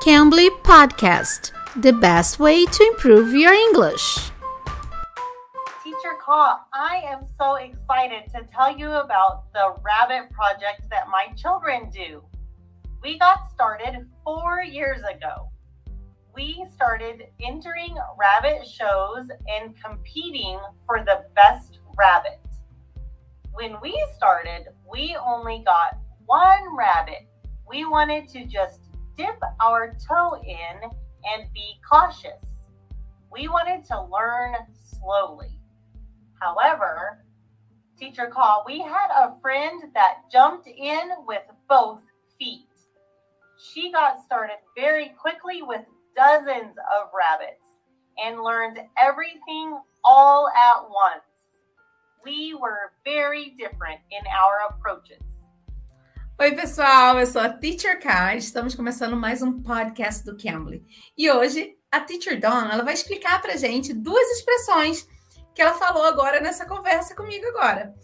Cambly Podcast, the best way to improve your English. Teacher Ka, I am so excited to tell you about the rabbit project that my children do. We got started four years ago. We started entering rabbit shows and competing for the best rabbit. When we started, we only got one rabbit. We wanted to just dip our toe in and be cautious. We wanted to learn slowly. However, Teacher Call, we had a friend that jumped in with both feet. She got started very quickly with dozens of rabbits and learned everything all at once. We were very different in our approaches. Oi, pessoal, eu sou a Teacher K. Estamos começando mais um podcast do Cambly. E hoje a Teacher Dawn ela vai explicar para gente duas expressões que ela falou agora nessa conversa comigo agora.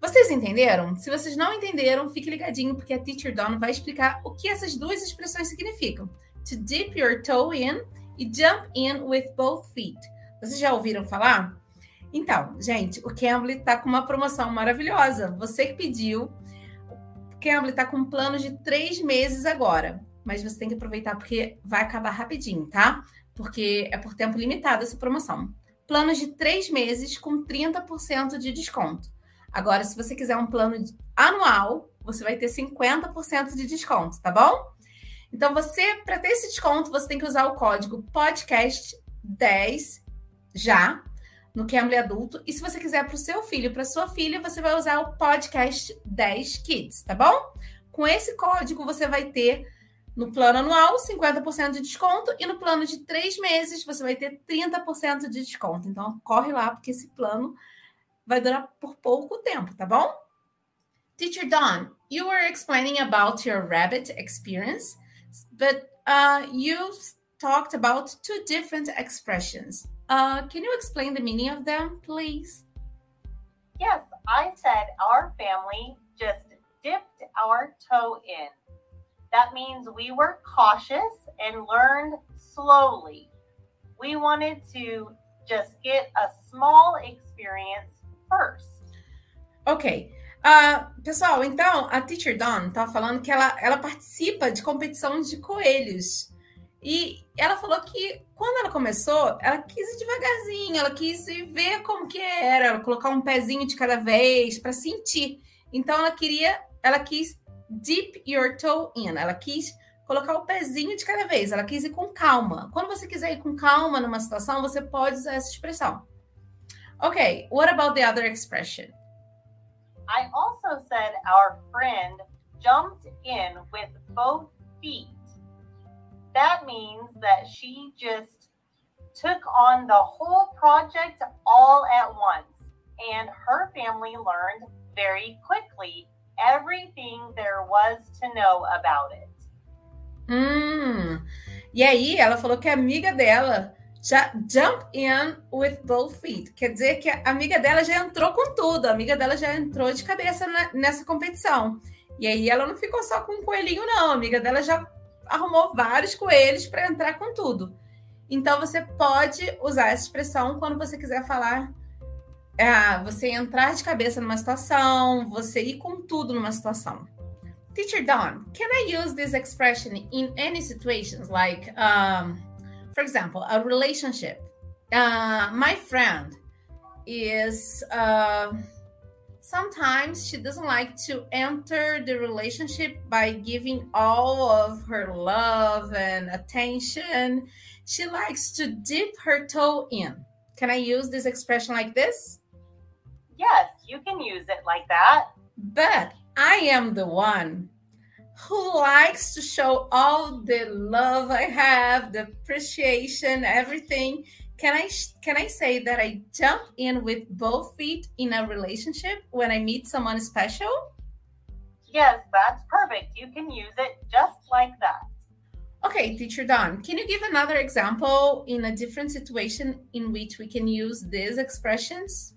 Vocês entenderam? Se vocês não entenderam, fique ligadinho porque a Teacher Dawn vai explicar o que essas duas expressões significam. To dip your toe in e jump in with both feet. Vocês já ouviram falar? Então, gente, o Cambly está com uma promoção maravilhosa. Você que pediu Cambly está com um plano de três meses agora, mas você tem que aproveitar porque vai acabar rapidinho, tá? Porque é por tempo limitado essa promoção. Plano de três meses com 30% de desconto. Agora, se você quiser um plano anual, você vai ter 50% de desconto, tá bom? Então, você, para ter esse desconto, você tem que usar o código podcast10 já no Cambly Adulto. E se você quiser para o seu filho, para sua filha, você vai usar o podcast 10 Kids, tá bom? Com esse código, você vai ter no plano anual 50% de desconto e no plano de três meses você vai ter 30% de desconto. Então, corre lá, porque esse plano vai durar por pouco tempo, tá bom? Teacher Dawn, you were explaining about your rabbit experience, but uh, you talked about two different expressions. Uh, can you explain the meaning of them, please? Yes, I said our family just dipped our toe in. That means we were cautious and learned slowly. We wanted to just get a small experience first. Ok. Uh, pessoal, então a Teacher Dawn tá falando que ela, ela participa de competição de coelhos. E ela falou que quando ela começou, ela quis ir devagarzinho, ela quis ver como que era, colocar um pezinho de cada vez para sentir. Então ela queria, ela quis dip your toe in, ela quis colocar o pezinho de cada vez, ela quis ir com calma. Quando você quiser ir com calma numa situação, você pode usar essa expressão. Ok, what about the other expression? I also said our friend jumped in with both feet. That means that she just took on the whole project all at once. And her family learned very quickly everything there was to know about it. Hum. E aí ela falou que a amiga dela já jump in with both feet. Quer dizer que a amiga dela já entrou com tudo, a amiga dela já entrou de cabeça nessa competição. E aí ela não ficou só com um coelhinho, não. A amiga dela já arrumou vários coelhos para entrar com tudo. Então você pode usar essa expressão quando você quiser falar, é, você entrar de cabeça numa situação, você ir com tudo numa situação. Teacher Dawn, can I use this expression in any situations, like, um, for example, a relationship? Uh, my friend is. Uh, sometimes she doesn't like to enter the relationship by giving all of her love and attention. She likes to dip her toe in. Can I use this expression like this? Yes, you can use it like that. But I am the one who likes to show all the love I have, the appreciation, everything can I can I say that I jump in with both feet in a relationship when I meet someone special? Yes, that's perfect. You can use it just like that. Okay, teacher Don, can you give another example in a different situation in which we can use these expressions?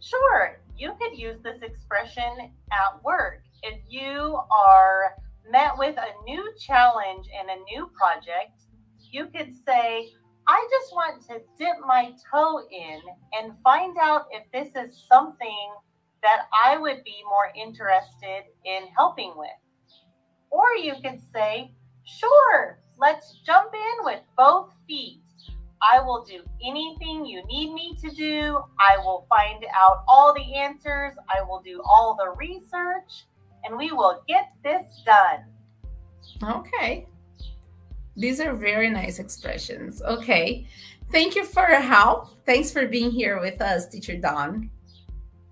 Sure. You could use this expression at work. If you are met with a new challenge and a new project, you could say, I just want to dip my toe in and find out if this is something that I would be more interested in helping with. Or you could say, Sure, let's jump in with both feet. I will do anything you need me to do. I will find out all the answers. I will do all the research, and we will get this done. Okay. These are very nice expressions. Okay. Thank you for your help. Thanks for being here with us, Teacher Dawn.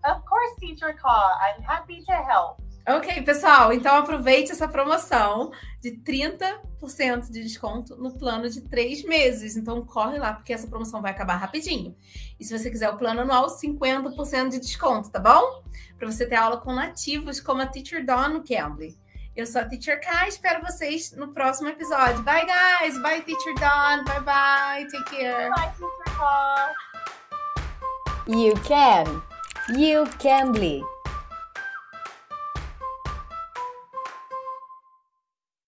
Of course, Teacher Ka. I'm happy to help. Ok, pessoal, então aproveite essa promoção de 30% de desconto no plano de três meses. Então corre lá, porque essa promoção vai acabar rapidinho. E se você quiser o plano anual, 50% de desconto, tá bom? Para você ter aula com nativos como a Teacher Dawn no Cambly. Eu sou a Teacher Kai, espero vocês no próximo episódio. Bye, guys! Bye, Teacher Dawn! Bye, bye! Take care! Bye, Teacher Ka. You can. You can be.